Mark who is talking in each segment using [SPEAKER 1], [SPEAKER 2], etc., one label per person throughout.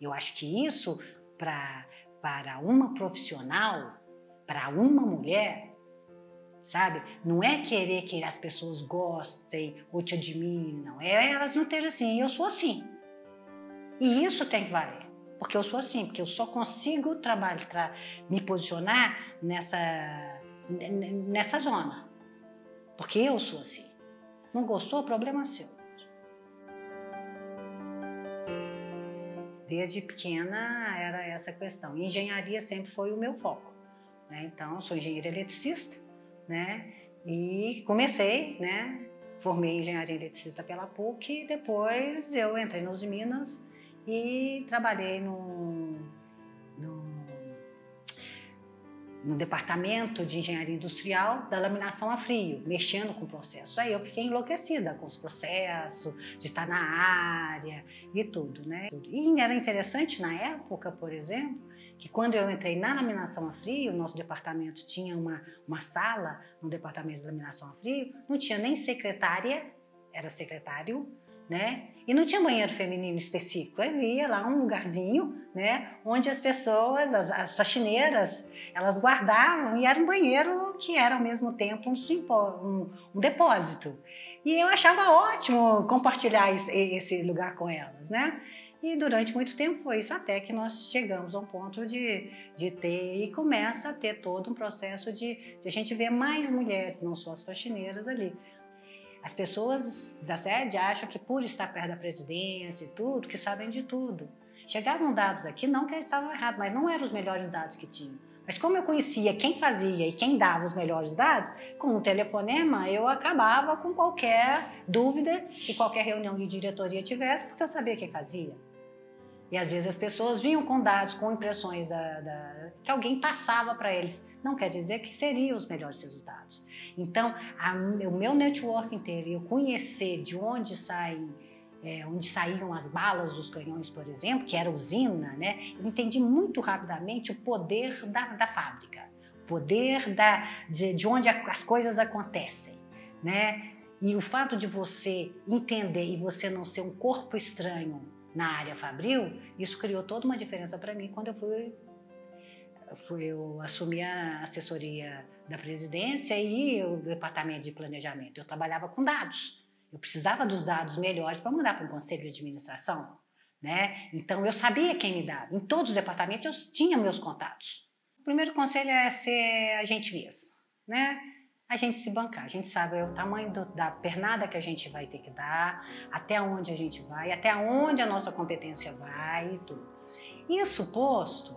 [SPEAKER 1] Eu acho que isso, pra, para uma profissional, para uma mulher, sabe? Não é querer que as pessoas gostem ou te admirem, não. É elas não terem assim, eu sou assim. E isso tem que valer. Porque eu sou assim, porque eu só consigo trabalhar, me posicionar nessa, nessa zona. Porque eu sou assim. Não gostou? Problema seu. Desde pequena era essa questão. engenharia sempre foi o meu foco. Né? Então, sou engenheira eletricista, né? E comecei, né? Formei engenharia eletricista pela PUC e depois eu entrei nos Minas e trabalhei no, no, departamento de engenharia industrial da laminação a frio, mexendo com o processo. Aí eu fiquei enlouquecida com os processos, de estar na área e tudo, né? E era interessante na época, por exemplo, que quando eu entrei na laminação a frio, nosso departamento tinha uma, uma sala no departamento de laminação a frio, não tinha nem secretária, era secretário, né? E não tinha banheiro feminino específico, havia lá um lugarzinho, né? Onde as pessoas, as, as faxineiras, elas guardavam e era um banheiro que era ao mesmo tempo um, um, um depósito. E eu achava ótimo compartilhar esse, esse lugar com elas, né? E durante muito tempo foi isso, até que nós chegamos a um ponto de, de ter, e começa a ter todo um processo de, de a gente ver mais mulheres, não só as faxineiras ali. As pessoas da sede acham que por estar perto da presidência e tudo, que sabem de tudo. Chegaram dados aqui, não que estavam errados, mas não eram os melhores dados que tinham. Mas como eu conhecia quem fazia e quem dava os melhores dados, com um telefonema eu acabava com qualquer dúvida que qualquer reunião de diretoria tivesse, porque eu sabia quem fazia. E às vezes as pessoas vinham com dados, com impressões da, da, que alguém passava para eles. Não quer dizer que seriam os melhores resultados. Então, a, o meu network inteiro, eu conhecer de onde saem é, onde saíam as balas dos canhões, por exemplo, que era usina, né? Eu entendi muito rapidamente o poder da, da fábrica, o poder da, de, de onde as coisas acontecem, né? E o fato de você entender e você não ser um corpo estranho na área fabril, isso criou toda uma diferença para mim quando eu fui, fui eu assumi a assessoria da presidência e o departamento de planejamento. Eu trabalhava com dados. Eu precisava dos dados melhores para mandar para um conselho de administração, né? Então eu sabia quem me dava. Em todos os departamentos eu tinha meus contatos. O primeiro conselho é ser a gente mesmo, né? A gente se bancar. A gente sabe o tamanho do, da pernada que a gente vai ter que dar, até onde a gente vai, até onde a nossa competência vai e tudo. Isso posto,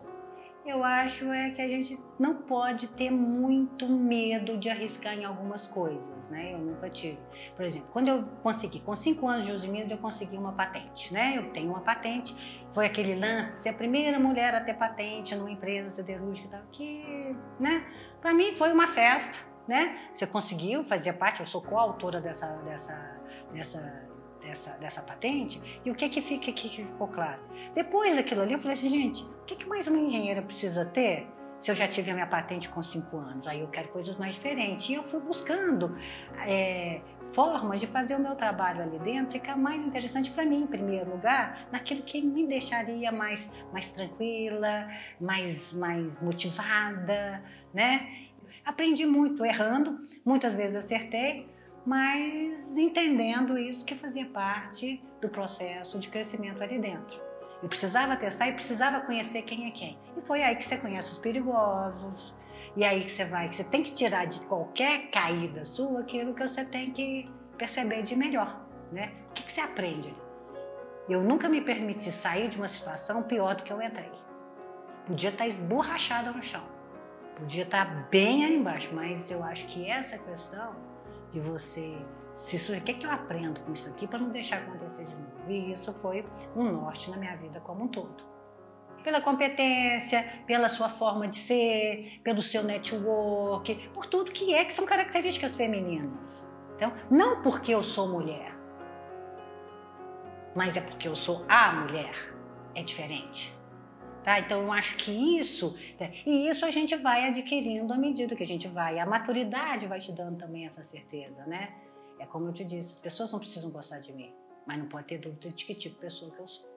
[SPEAKER 1] eu acho é que a gente não pode ter muito medo de arriscar em algumas coisas, né? Eu nunca tive. Por exemplo, quando eu consegui, com cinco anos de uso Minas, eu consegui uma patente, né? Eu tenho uma patente, foi aquele lance, ser a primeira mulher a ter patente numa empresa siderúrgica, que, né? Para mim foi uma festa, né? Você conseguiu, fazia parte, eu sou coautora dessa, dessa, dessa, dessa, dessa patente. E o que que fica que ficou claro? Depois daquilo ali, eu falei assim, gente, o que, que mais uma engenheira precisa ter? Se eu já tive a minha patente com cinco anos, aí eu quero coisas mais diferentes. E eu fui buscando é, formas de fazer o meu trabalho ali dentro ficar mais interessante para mim, em primeiro lugar, naquilo que me deixaria mais, mais tranquila, mais, mais motivada, né? Aprendi muito errando, muitas vezes acertei, mas entendendo isso que fazia parte do processo de crescimento ali dentro. Eu precisava testar e precisava conhecer quem é quem. E foi aí que você conhece os perigosos, e aí que você vai, que você tem que tirar de qualquer caída sua aquilo que você tem que perceber de melhor, né? O que, que você aprende? Eu nunca me permiti sair de uma situação pior do que eu entrei. Podia estar esborrachada no chão. Podia estar bem ali embaixo, mas eu acho que essa questão de você se o que, é que eu aprendo com isso aqui para não deixar acontecer de novo? E isso foi um norte na minha vida como um todo. Pela competência, pela sua forma de ser, pelo seu network, por tudo que é que são características femininas. Então, não porque eu sou mulher, mas é porque eu sou a mulher. É diferente. Tá? Então, eu acho que isso, né, e isso a gente vai adquirindo à medida que a gente vai, a maturidade vai te dando também essa certeza, né? É como eu te disse, as pessoas não precisam gostar de mim, mas não pode ter dúvida de que tipo de pessoa que eu sou.